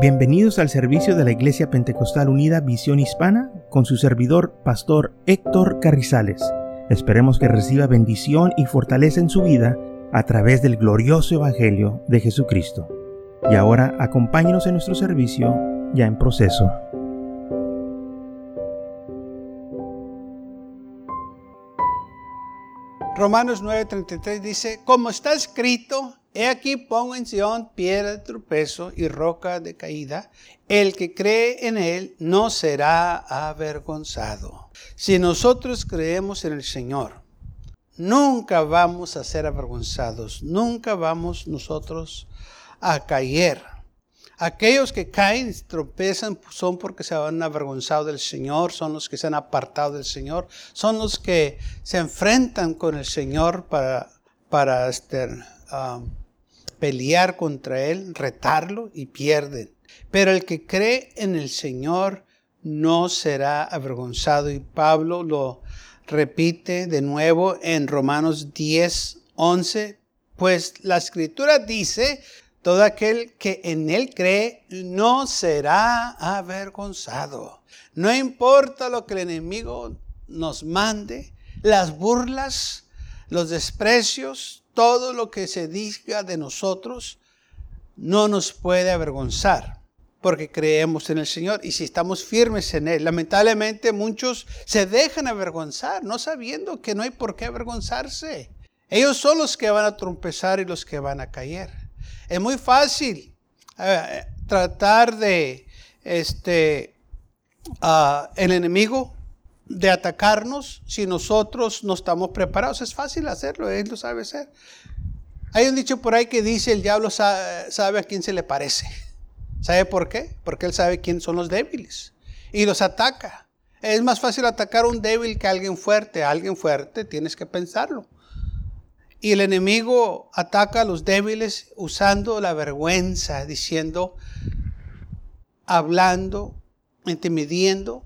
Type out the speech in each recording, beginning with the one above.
Bienvenidos al servicio de la Iglesia Pentecostal Unida Visión Hispana con su servidor, Pastor Héctor Carrizales. Esperemos que reciba bendición y fortaleza en su vida a través del glorioso Evangelio de Jesucristo. Y ahora acompáñenos en nuestro servicio ya en proceso. Romanos 9:33 dice, como está escrito, He aquí pongo en Sion piedra de tropezo y roca de caída. El que cree en él no será avergonzado. Si nosotros creemos en el Señor, nunca vamos a ser avergonzados. Nunca vamos nosotros a caer. Aquellos que caen, tropezan, son porque se han avergonzado del Señor, son los que se han apartado del Señor, son los que se enfrentan con el Señor para, para este, um, pelear contra Él, retarlo y pierden. Pero el que cree en el Señor no será avergonzado. Y Pablo lo repite de nuevo en Romanos 10, 11. Pues la escritura dice, todo aquel que en Él cree no será avergonzado. No importa lo que el enemigo nos mande, las burlas, los desprecios, todo lo que se diga de nosotros no nos puede avergonzar, porque creemos en el Señor y si estamos firmes en Él. Lamentablemente muchos se dejan avergonzar, no sabiendo que no hay por qué avergonzarse. Ellos son los que van a trompezar y los que van a caer. Es muy fácil eh, tratar de este, uh, el enemigo de atacarnos si nosotros no estamos preparados. Es fácil hacerlo, él lo sabe hacer. Hay un dicho por ahí que dice, el diablo sabe, a quién se le parece. ¿Sabe por qué? Porque él sabe quién son los débiles y los ataca. Es más fácil atacar a un débil que a alguien fuerte. Alguien fuerte tienes que pensarlo. Y el enemigo ataca a los débiles usando la vergüenza, diciendo, hablando, intimidiendo,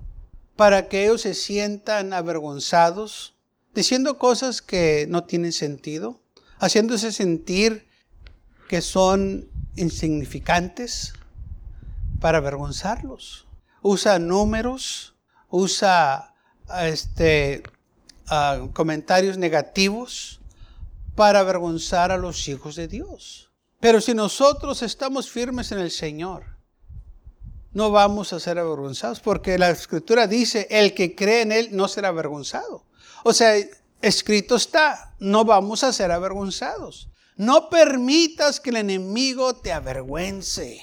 para que ellos se sientan avergonzados, diciendo cosas que no tienen sentido, haciéndose sentir que son insignificantes para avergonzarlos. Usa números, usa este, uh, comentarios negativos para avergonzar a los hijos de Dios. Pero si nosotros estamos firmes en el Señor, no vamos a ser avergonzados, porque la escritura dice, el que cree en Él no será avergonzado. O sea, escrito está, no vamos a ser avergonzados. No permitas que el enemigo te avergüence.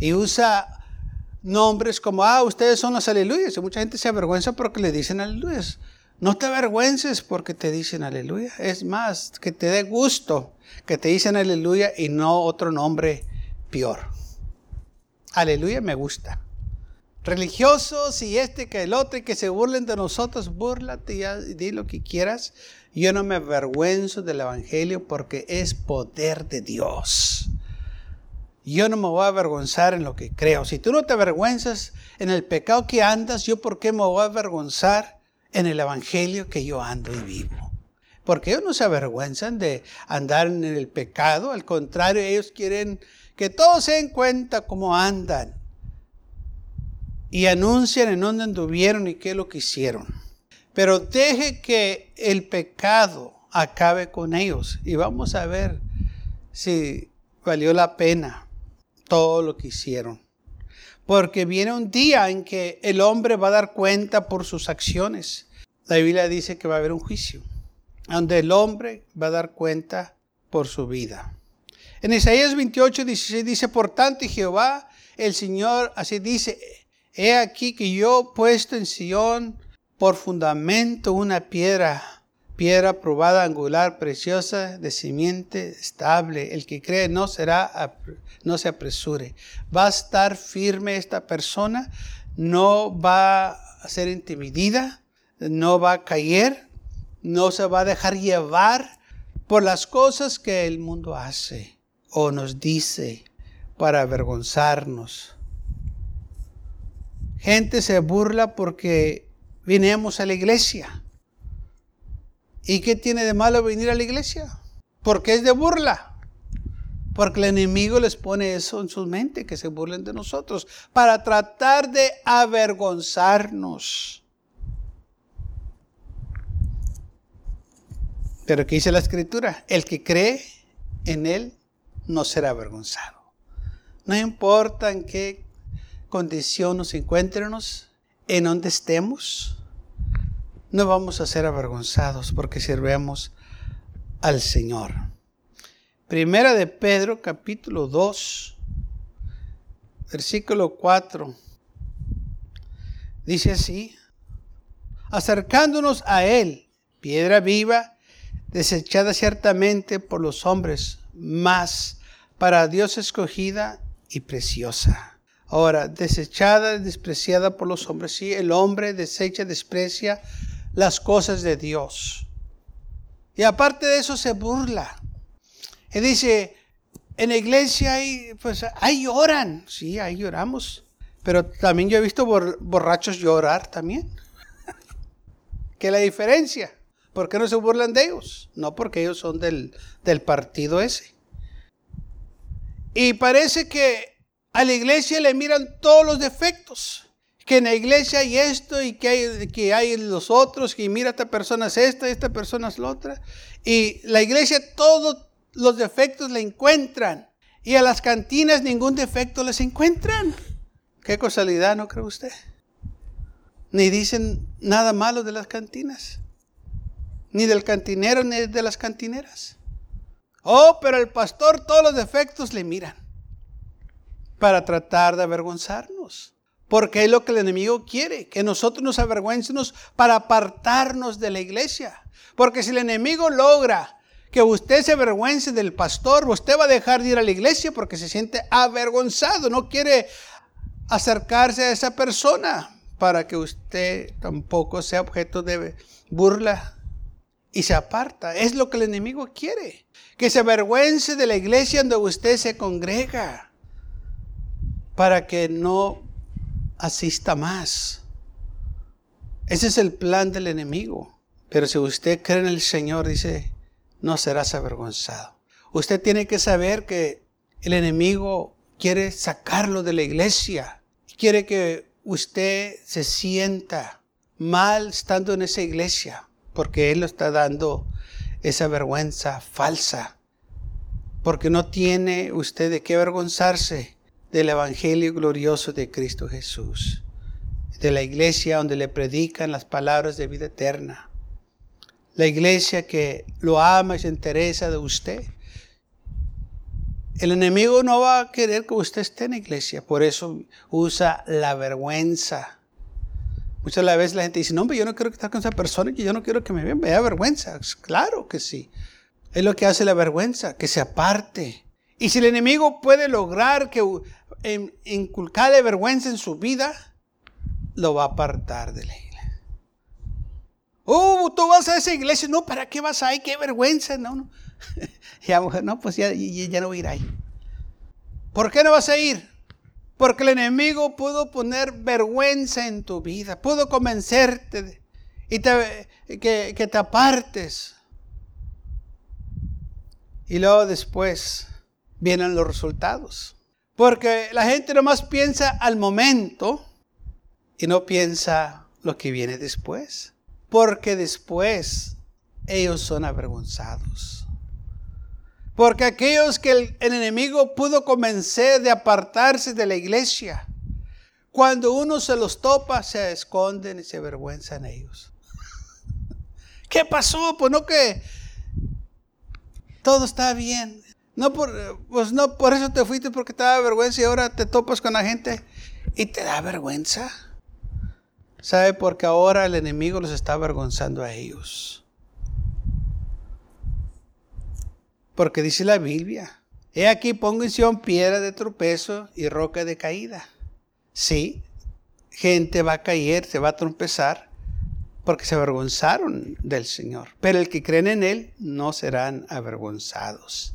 Y usa nombres como, ah, ustedes son los aleluyas. Y mucha gente se avergüenza porque le dicen aleluyas. No te avergüences porque te dicen aleluya. Es más, que te dé gusto que te dicen aleluya y no otro nombre peor. Aleluya, me gusta. Religiosos y este que el otro y que se burlen de nosotros, búrlate y di lo que quieras. Yo no me avergüenzo del Evangelio porque es poder de Dios. Yo no me voy a avergonzar en lo que creo. Si tú no te avergüenzas en el pecado que andas, yo por qué me voy a avergonzar en el Evangelio que yo ando y vivo. Porque ellos no se avergüenzan de andar en el pecado, al contrario, ellos quieren que todos se den cuenta cómo andan y anuncian en dónde anduvieron y qué es lo que hicieron. Pero deje que el pecado acabe con ellos y vamos a ver si valió la pena todo lo que hicieron. Porque viene un día en que el hombre va a dar cuenta por sus acciones. La Biblia dice que va a haber un juicio, donde el hombre va a dar cuenta por su vida. En Isaías 28, 16 dice, por tanto, Jehová, el Señor, así dice, he aquí que yo he puesto en Sion por fundamento una piedra, piedra probada, angular, preciosa, de simiente estable. El que cree no será, no se apresure. Va a estar firme esta persona, no va a ser intimidida, no va a caer, no se va a dejar llevar por las cosas que el mundo hace o nos dice para avergonzarnos. Gente se burla porque vinimos a la iglesia. ¿Y qué tiene de malo venir a la iglesia? Porque es de burla. Porque el enemigo les pone eso en su mente, que se burlen de nosotros, para tratar de avergonzarnos. Pero ¿qué dice la escritura? El que cree en Él no será avergonzado. No importa en qué condición nos encuentremos, en donde estemos, no vamos a ser avergonzados porque sirvemos al Señor. Primera de Pedro, capítulo 2, versículo 4. Dice así, acercándonos a Él, piedra viva, desechada ciertamente por los hombres, mas para Dios escogida y preciosa. Ahora, desechada, despreciada por los hombres. Sí, el hombre desecha, desprecia las cosas de Dios. Y aparte de eso se burla. Y dice, en la iglesia hay, pues ahí lloran. Sí, ahí lloramos. Pero también yo he visto borrachos llorar también. ¿Qué es la diferencia? ¿Por qué no se burlan de ellos? No porque ellos son del, del partido ese. Y parece que a la iglesia le miran todos los defectos. Que en la iglesia hay esto y que hay, que hay los otros, que mira, esta persona es esta, esta persona es la otra. Y la iglesia todos los defectos le encuentran. Y a las cantinas ningún defecto les encuentran. Qué casualidad, ¿no cree usted? Ni dicen nada malo de las cantinas. Ni del cantinero, ni de las cantineras. Oh, pero el pastor todos los defectos le miran para tratar de avergonzarnos. Porque es lo que el enemigo quiere, que nosotros nos avergüencemos para apartarnos de la iglesia. Porque si el enemigo logra que usted se avergüence del pastor, usted va a dejar de ir a la iglesia porque se siente avergonzado, no quiere acercarse a esa persona para que usted tampoco sea objeto de burla y se aparta. Es lo que el enemigo quiere que se avergüence de la iglesia donde usted se congrega para que no asista más. Ese es el plan del enemigo. Pero si usted cree en el Señor, dice, no serás avergonzado. Usted tiene que saber que el enemigo quiere sacarlo de la iglesia. Quiere que usted se sienta mal estando en esa iglesia, porque Él lo está dando esa vergüenza falsa, porque no tiene usted de qué avergonzarse del Evangelio glorioso de Cristo Jesús, de la iglesia donde le predican las palabras de vida eterna, la iglesia que lo ama y se interesa de usted. El enemigo no va a querer que usted esté en la iglesia, por eso usa la vergüenza Muchas veces la gente dice, no, hombre, yo no quiero estar con esa persona y yo no quiero que me vean, me da vergüenza. Claro que sí. Es lo que hace la vergüenza, que se aparte. Y si el enemigo puede lograr que inculcarle vergüenza en su vida, lo va a apartar de la iglesia. Oh, tú vas a esa iglesia. No, ¿para qué vas ahí? Qué vergüenza. No, no. ya, no, pues ya, ya no voy a ir ahí. ¿Por qué no vas a ir? Porque el enemigo pudo poner vergüenza en tu vida, pudo convencerte y que, que te apartes. Y luego después vienen los resultados. Porque la gente nomás piensa al momento y no piensa lo que viene después. Porque después ellos son avergonzados. Porque aquellos que el, enemigo pudo convencer de apartarse de la iglesia, cuando uno se los topa, se esconden y se avergüenzan ellos. ¿Qué pasó? Pues no que todo está bien. No por, pues no por eso te fuiste porque te da vergüenza y ahora te topas con la gente y te da vergüenza. ¿Sabe? Porque ahora el enemigo los está avergonzando a ellos. Porque dice la Biblia, he aquí pongo en Sion piedra de tropezo y roca de caída. Sí, gente va a caer, se va a tropezar, porque se avergonzaron del Señor. Pero el que creen en Él no serán avergonzados.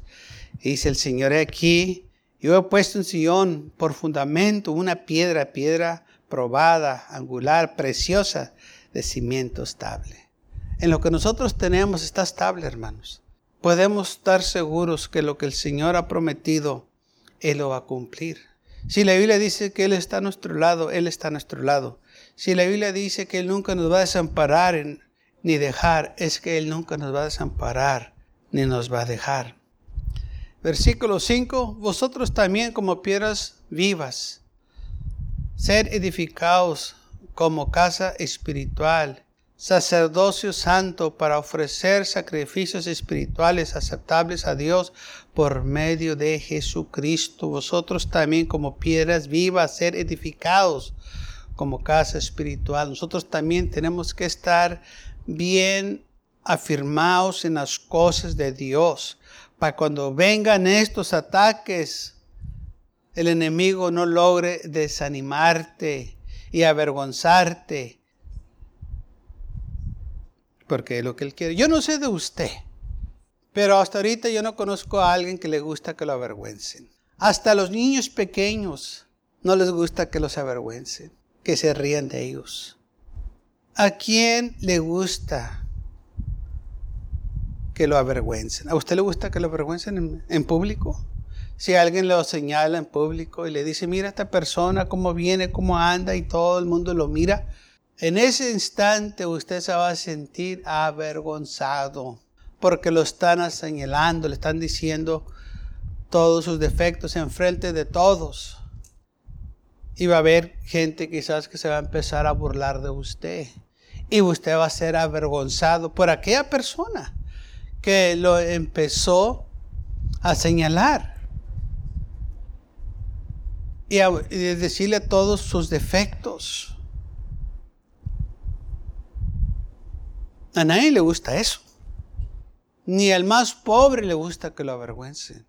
dice el Señor, aquí, yo he puesto en Sion por fundamento una piedra, piedra probada, angular, preciosa, de cimiento estable. En lo que nosotros tenemos está estable, hermanos. Podemos estar seguros que lo que el Señor ha prometido, Él lo va a cumplir. Si la Biblia dice que Él está a nuestro lado, Él está a nuestro lado. Si la Biblia dice que Él nunca nos va a desamparar ni dejar, es que Él nunca nos va a desamparar ni nos va a dejar. Versículo 5, vosotros también como piedras vivas, ser edificados como casa espiritual, sacerdocio santo para ofrecer sacrificios espirituales aceptables a Dios por medio de Jesucristo. Vosotros también como piedras vivas, ser edificados como casa espiritual. Nosotros también tenemos que estar bien afirmados en las cosas de Dios para cuando vengan estos ataques, el enemigo no logre desanimarte y avergonzarte. Porque es lo que él quiere. Yo no sé de usted, pero hasta ahorita yo no conozco a alguien que le gusta que lo avergüencen. Hasta los niños pequeños no les gusta que los avergüencen, que se rían de ellos. ¿A quién le gusta que lo avergüencen. ¿A usted le gusta que lo avergüencen en, público? Si alguien lo señala en público y le dice, mira esta persona, cómo viene, cómo anda y todo el mundo lo mira, en ese instante usted se va a sentir avergonzado porque lo están señalando, le están diciendo todos sus defectos en frente de todos. Y va a haber gente quizás que se va a empezar a burlar de usted. Y usted va a ser avergonzado por aquella persona que lo empezó a señalar y a decirle todos sus defectos. A nadie le gusta eso. Ni al más pobre le gusta que lo avergüencen.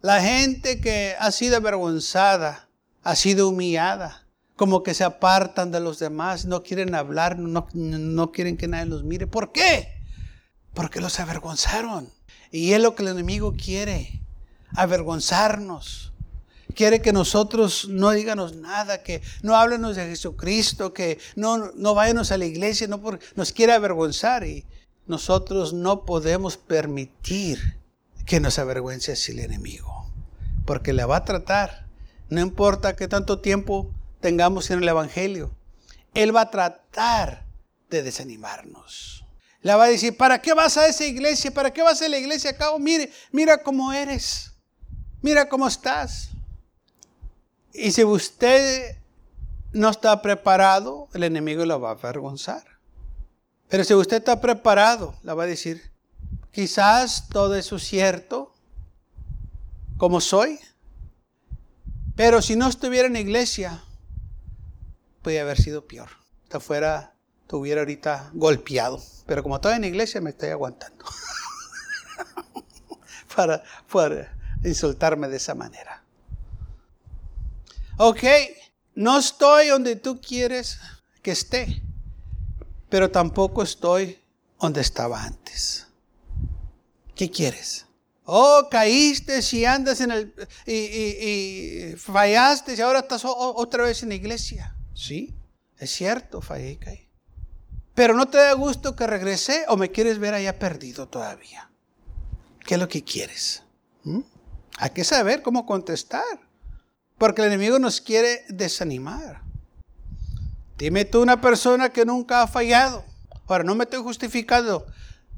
La gente que ha sido avergonzada, ha sido humillada, como que se apartan de los demás, no quieren hablar, no, no quieren que nadie los mire. ¿Por qué? Porque los avergonzaron. Y es lo que el enemigo quiere, avergonzarnos. Quiere que nosotros no díganos nada, que no háblenos de Jesucristo, que no, no váyanos a la iglesia, no nos quiere avergonzar. Y nosotros no podemos permitir que nos avergüence así el enemigo. Porque le va a tratar. No importa qué tanto tiempo tengamos en el Evangelio. Él va a tratar de desanimarnos. Le va a decir, ¿para qué vas a esa iglesia? ¿Para qué vas a la iglesia acá? mire, mira cómo eres. Mira cómo estás. Y si usted no está preparado, el enemigo lo va a avergonzar. Pero si usted está preparado, le va a decir, quizás todo eso es cierto, como soy, pero si no estuviera en la iglesia, podría haber sido peor. Está fuera estuviera ahorita golpeado. Pero como estoy en la iglesia, me estoy aguantando. para insultarme de esa manera. Ok, no estoy donde tú quieres que esté, pero tampoco estoy donde estaba antes. ¿Qué quieres? Oh, caíste y andas en el... y, y fallaste y ahora estás otra vez en la iglesia. Sí, es cierto, fallé y caí. Pero no te da gusto que regrese o me quieres ver allá perdido todavía. ¿Qué es lo que quieres? ¿Mm? Hay que saber cómo contestar. Porque el enemigo nos quiere desanimar. Dime tú una persona que nunca ha fallado. Ahora, no me estoy justificando.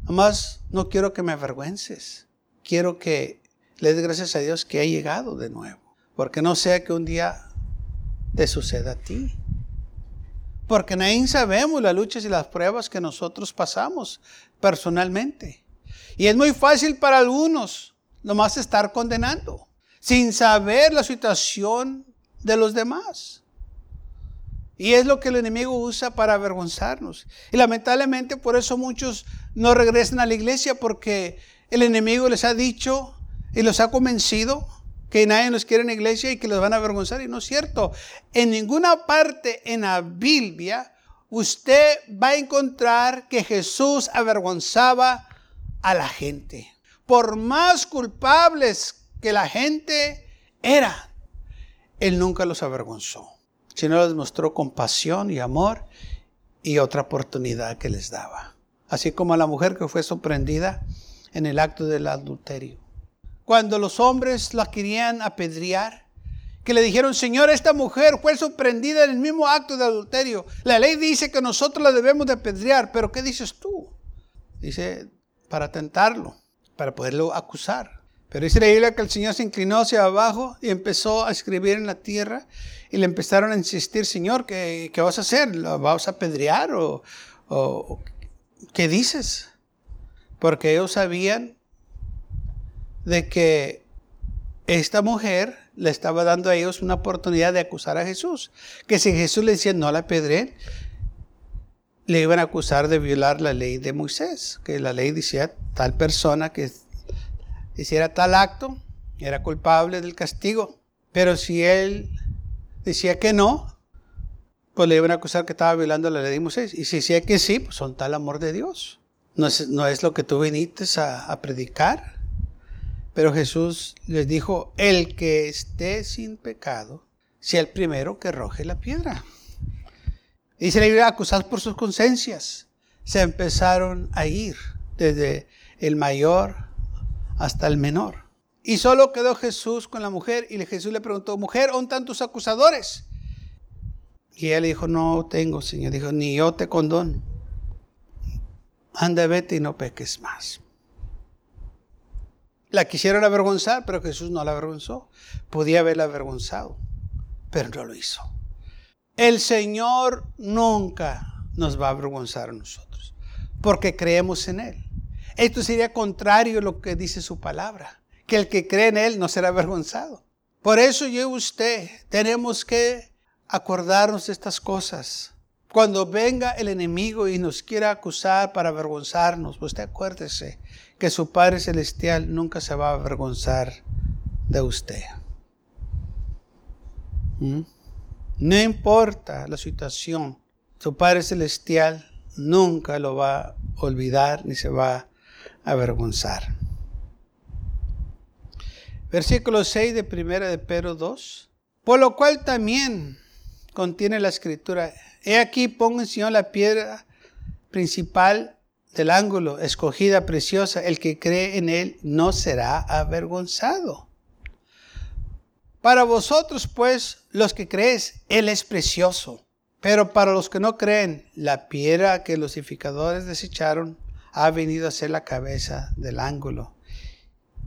Nomás no quiero que me avergüences. Quiero que le des gracias a Dios que ha llegado de nuevo. Porque no sea que un día te suceda a ti. Porque nadie sabemos las luchas y las pruebas que nosotros pasamos personalmente. Y es muy fácil para algunos nomás estar condenando, sin saber la situación de los demás. Y es lo que el enemigo usa para avergonzarnos. Y lamentablemente por eso muchos no regresan a la iglesia porque el enemigo les ha dicho y los ha convencido que nadie nos quiere en la iglesia y que los van a avergonzar. Y no es cierto. En ninguna parte en la Biblia usted va a encontrar que Jesús avergonzaba a la gente. Por más culpables que la gente era, Él nunca los avergonzó, sino les mostró compasión y amor y otra oportunidad que les daba. Así como a la mujer que fue sorprendida en el acto del adulterio. Cuando los hombres la querían apedrear, que le dijeron, Señor, esta mujer fue sorprendida en el mismo acto de adulterio. La ley dice que nosotros la debemos de apedrear, pero ¿qué dices tú? Dice, para tentarlo, para poderlo acusar. Pero dice la Biblia que el Señor se inclinó hacia abajo y empezó a escribir en la tierra y le empezaron a insistir, Señor, ¿qué, qué vas a hacer? ¿La vas a apedrear o, qué dices? Porque ellos sabían de que esta mujer le estaba dando a ellos una oportunidad de acusar a Jesús. Que si Jesús le decía no la pedré, le iban a acusar de violar la ley de Moisés. Que la ley decía tal persona que hiciera tal acto era culpable del castigo. Pero si él decía que no, pues le iban a acusar que estaba violando la ley de Moisés. Y si decía que sí, pues son tal amor de Dios. No es, no es lo que tú viniste a, a predicar. Pero Jesús les dijo, el que esté sin pecado, sea el primero que arroje la piedra. Y se le iba a acusar por sus conciencias. Se empezaron a ir desde el mayor hasta el menor. Y solo quedó Jesús con la mujer y Jesús le preguntó, mujer, ¿dónde están tus acusadores? Y él dijo, no tengo, Señor. Dijo, ni yo te condono. Anda, vete y no peques más. La quisieron avergonzar, pero Jesús no la avergonzó. Podía haberla avergonzado, pero no lo hizo. El Señor nunca nos va a avergonzar a nosotros, porque creemos en Él. Esto sería contrario a lo que dice su palabra, que el que cree en Él no será avergonzado. Por eso yo y usted tenemos que acordarnos de estas cosas. Cuando venga el enemigo y nos quiera acusar para avergonzarnos, pues usted acuérdese que su Padre Celestial nunca se va a avergonzar de usted. ¿Mm? No importa la situación, su Padre Celestial nunca lo va a olvidar ni se va avergonzar. Versículo 6 de primera de Pedro 2. Por lo cual también contiene la escritura. He aquí pongo en Señor la piedra principal del ángulo, escogida, preciosa, el que cree en él no será avergonzado. Para vosotros, pues, los que creéis, él es precioso. Pero para los que no creen, la piedra que los edificadores desecharon ha venido a ser la cabeza del ángulo.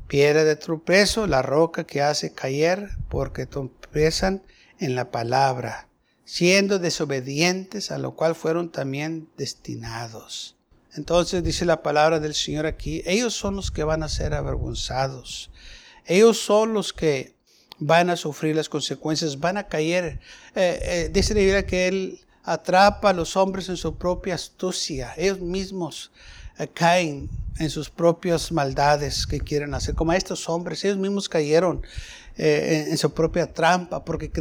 Piedra de tropezo, la roca que hace caer, porque tropiezan en la palabra, siendo desobedientes, a lo cual fueron también destinados. Entonces dice la palabra del Señor aquí, ellos son los que van a ser avergonzados. Ellos son los que van a sufrir las consecuencias, van a caer. Eh, eh, dice la Biblia que Él atrapa a los hombres en su propia astucia. Ellos mismos caen en sus propias maldades que quieren hacer. Como estos hombres, ellos mismos cayeron en, su propia trampa porque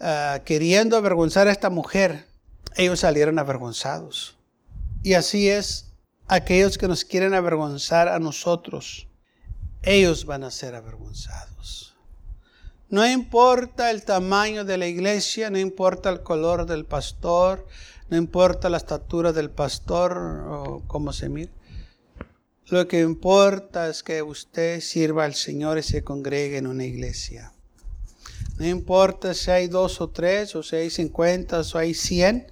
ah, queriendo avergonzar a esta mujer, ellos salieron avergonzados. Y así es, aquellos que nos quieren avergonzar a nosotros, ellos van a ser avergonzados. No importa el tamaño de la iglesia, no importa el color del pastor, no importa la estatura del pastor o cómo se mire. Lo que importa es que usted sirva al Señor y se congregue en una iglesia. No importa si hay dos o tres, o si hay cincuenta, o hay cien,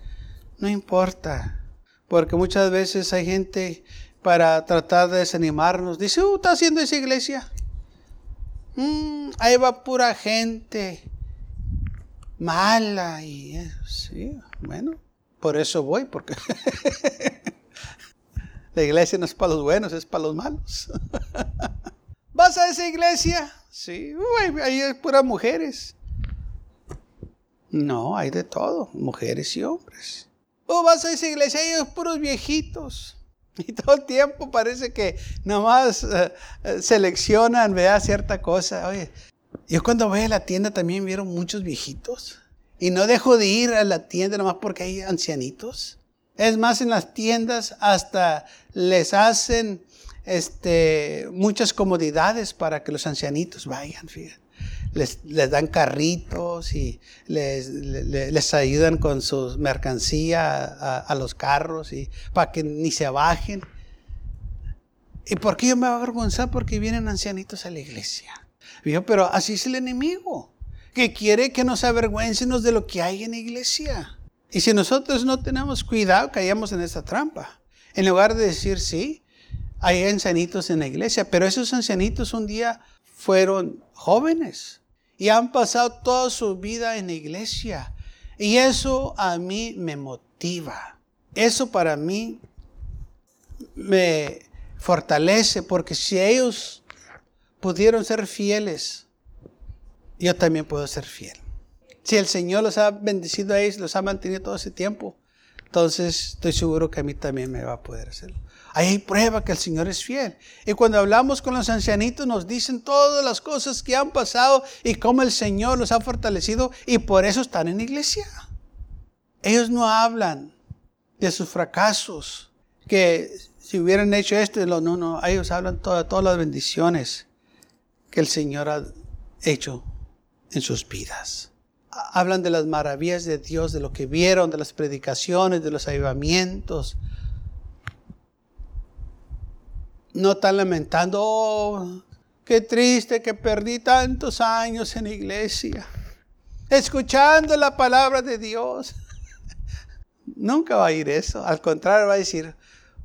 no importa. Porque muchas veces hay gente para tratar de desanimarnos. Dice, uh, está haciendo esa iglesia. Mm, ahí va pura gente mala. Y sí, bueno, por eso voy, porque la iglesia no es para los buenos, es para los malos. ¿Vas a esa iglesia? Sí, ahí hay puras mujeres. No, hay de todo, mujeres y hombres. O vas a esa iglesia y hay puros viejitos. Y todo el tiempo parece que nomás uh, seleccionan, vea cierta cosa. Oye, yo cuando voy a la tienda también vieron muchos viejitos. Y no dejo de ir a la tienda nomás porque hay ancianitos. Es más, en las tiendas hasta les hacen este, muchas comodidades para que los ancianitos vayan, fíjate les, dan carritos y les, ayudan con su mercancía a, los carros y para que ni se bajen. ¿Y por qué yo me voy a avergonzar? Porque vienen ancianitos a la iglesia. Pero así es el enemigo, que quiere que nos avergüencemos de lo que hay en la iglesia. Y si nosotros no tenemos cuidado, caemos en esa trampa. En lugar de decir, sí, hay ancianitos en la iglesia, pero esos ancianitos un día fueron jóvenes y han pasado toda su vida en la iglesia. Y eso a mí me motiva. Eso para mí me fortalece porque si ellos pudieron ser fieles, yo también puedo ser fiel. Si el Señor los ha bendecido a ellos, los ha mantenido todo ese tiempo, entonces estoy seguro que a mí también me va a poder hacerlo. Ahí hay prueba que el Señor es fiel. Y cuando hablamos con los ancianitos nos dicen todas las cosas que han pasado y cómo el Señor los ha fortalecido y por eso están en iglesia. Ellos no hablan de sus fracasos, que si hubieran hecho esto, no, no, ellos hablan todas, todas las bendiciones que el Señor ha hecho en sus vidas. Hablan de las maravillas de Dios, de lo que vieron, de las predicaciones, de los avivamientos. No están lamentando, oh, qué triste que perdí tantos años en la iglesia, escuchando la palabra de Dios. Nunca va a ir eso. Al contrario, va a decir,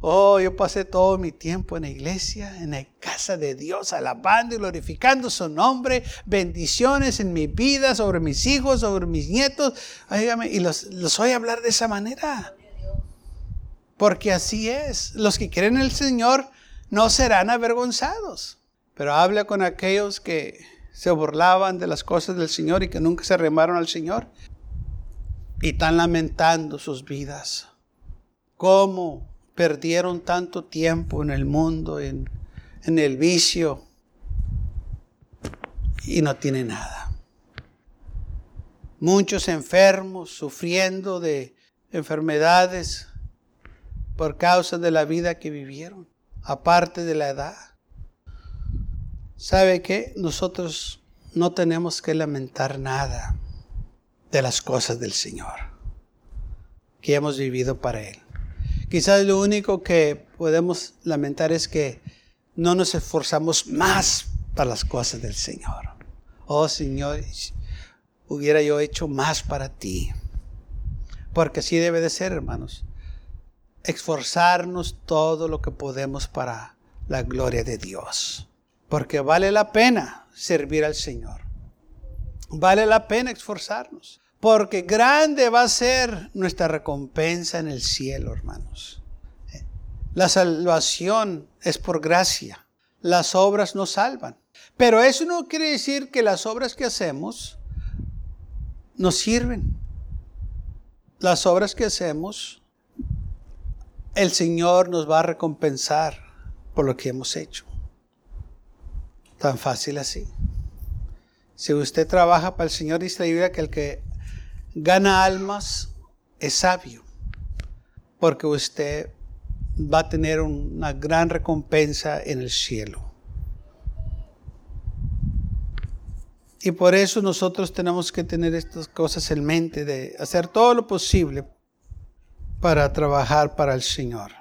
Oh, yo pasé todo mi tiempo en la iglesia, en la casa de Dios, alabando y glorificando su nombre, bendiciones en mi vida, sobre mis hijos, sobre mis nietos. y los, los oye hablar de esa manera. Porque así es. Los que creen en el Señor no serán avergonzados. Pero habla con aquellos que se burlaban de las cosas del Señor y que nunca se remaron al Señor. Y están lamentando sus vidas. ¿Cómo perdieron tanto tiempo en el mundo, en, el vicio, y no tienen nada. Muchos enfermos, sufriendo de enfermedades por causa de la vida que vivieron, aparte de la edad. ¿Sabe qué? Nosotros no tenemos que lamentar nada de las cosas del Señor que hemos vivido para Él. Quizás lo único que podemos lamentar es que no nos esforzamos más para las cosas del Señor. Oh Señor, hubiera yo hecho más para ti. Porque así debe de ser, hermanos. Esforzarnos todo lo que podemos para la gloria de Dios. Porque vale la pena servir al Señor. Vale la pena esforzarnos porque grande va a ser nuestra recompensa en el cielo, hermanos. La salvación es por gracia. Las obras nos salvan. Pero eso no quiere decir que las obras que hacemos nos sirven. Las obras que hacemos, el Señor nos va a recompensar por lo que hemos hecho. Tan fácil así. Si usted trabaja para el Señor, dice la Biblia que el que gana almas es sabio, porque usted va a tener una gran recompensa en el cielo. Y por eso nosotros tenemos que tener estas cosas en mente, de hacer todo lo posible para trabajar para el Señor.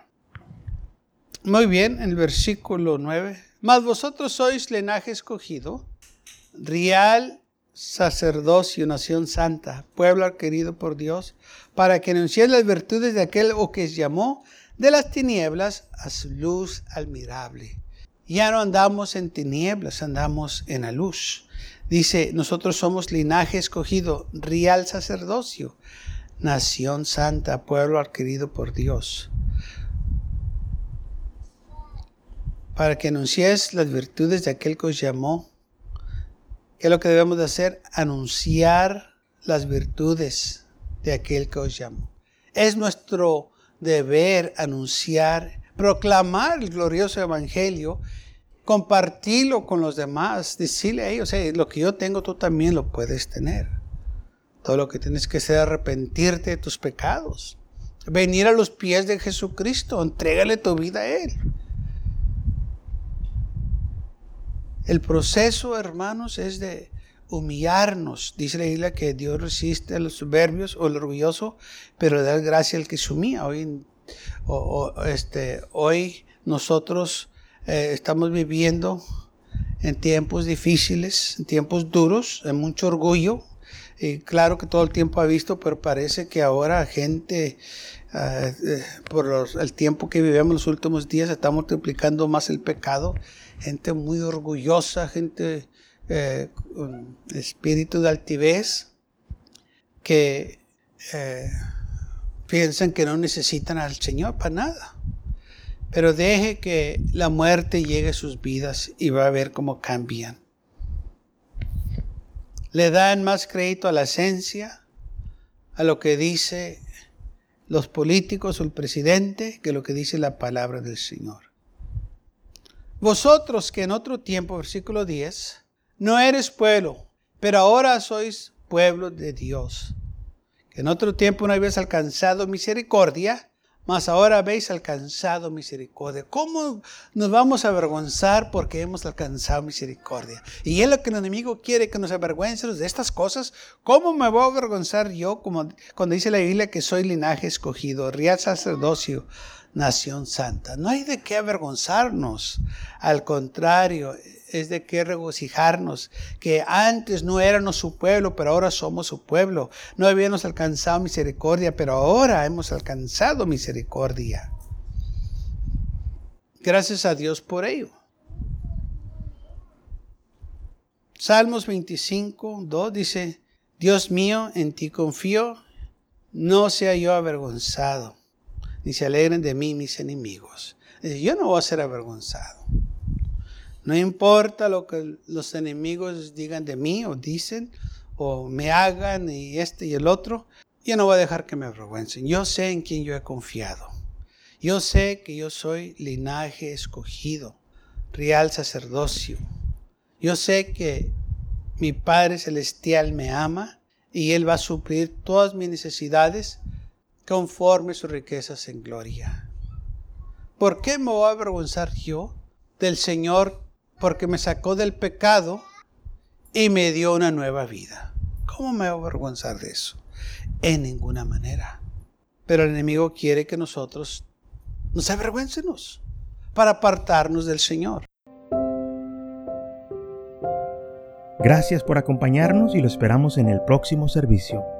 Muy bien, en el versículo 9. Mas vosotros sois linaje escogido, real sacerdocio, nación santa, pueblo querido por Dios, para que anunciéis las virtudes de aquel o que llamó de las tinieblas a su luz admirable. Ya no andamos en tinieblas, andamos en la luz. Dice, nosotros somos linaje escogido, real sacerdocio, nación santa, pueblo adquirido por Dios. Para que anunciéis las virtudes de aquel que os llamó ¿Qué es lo que debemos de hacer? Anunciar las virtudes de aquel que os llamó. Es nuestro deber anunciar, proclamar el glorioso evangelio, compartirlo con los demás, decirle a ellos, lo que yo tengo tú también lo puedes tener. Todo lo que tienes que hacer es arrepentirte de tus pecados, venir a los pies de Jesucristo, entrégale tu vida a Él. El proceso, hermanos, es de humillarnos. Dice la Biblia que Dios resiste a los soberbios o al orgulloso, pero da gracia al que se humilla. Hoy, este, hoy nosotros eh, estamos viviendo en tiempos difíciles, en tiempos duros, en mucho orgullo. Y claro que todo el tiempo ha visto, pero parece que ahora gente, eh, eh, por el tiempo que vivimos los últimos días, está multiplicando más el pecado. Gente muy orgullosa, gente con espíritu de altivez, que piensan que no necesitan al Señor para nada. Pero deje que la muerte llegue a sus vidas y va a ver cómo cambian. Le dan más crédito a la esencia, a lo que dice los políticos o el presidente, que lo que dice la palabra del Señor. Vosotros que en otro tiempo, versículo 10, no eres pueblo, pero ahora sois pueblo de Dios. Que en otro tiempo no habéis alcanzado misericordia, mas ahora habéis alcanzado misericordia. ¿Cómo nos vamos a avergonzar porque hemos alcanzado misericordia? Y es lo que el enemigo quiere, que nos avergüencemos de estas cosas. ¿Cómo me voy a avergonzar yo, como cuando dice la Biblia que soy linaje escogido, real sacerdocio, nación santa? No hay de qué avergonzarnos. Al contrario, es de qué regocijarnos, que antes no éramos su pueblo, pero ahora somos su pueblo. No habíamos alcanzado misericordia, pero ahora hemos alcanzado misericordia. Gracias a Dios por ello. Salmos 25, 2 dice, Dios mío, en ti confío, no sea yo avergonzado, ni se alegren de mí mis enemigos. Dice, yo no voy a ser avergonzado. No importa lo que los enemigos digan de mí o dicen o me hagan y este y el otro, yo no voy a dejar que me avergüencen. Yo sé en quién yo he confiado. Yo sé que yo soy linaje escogido, real sacerdocio. Yo sé que mi Padre Celestial me ama y Él va a suplir todas mis necesidades conforme sus riquezas en gloria. ¿Por qué me voy a avergonzar yo del Señor porque me sacó del pecado y me dio una nueva vida. ¿Cómo me voy a avergonzar de eso? En ninguna manera. Pero el enemigo quiere que nosotros nos avergüencemos para apartarnos del Señor. Gracias por acompañarnos y lo esperamos en el próximo servicio.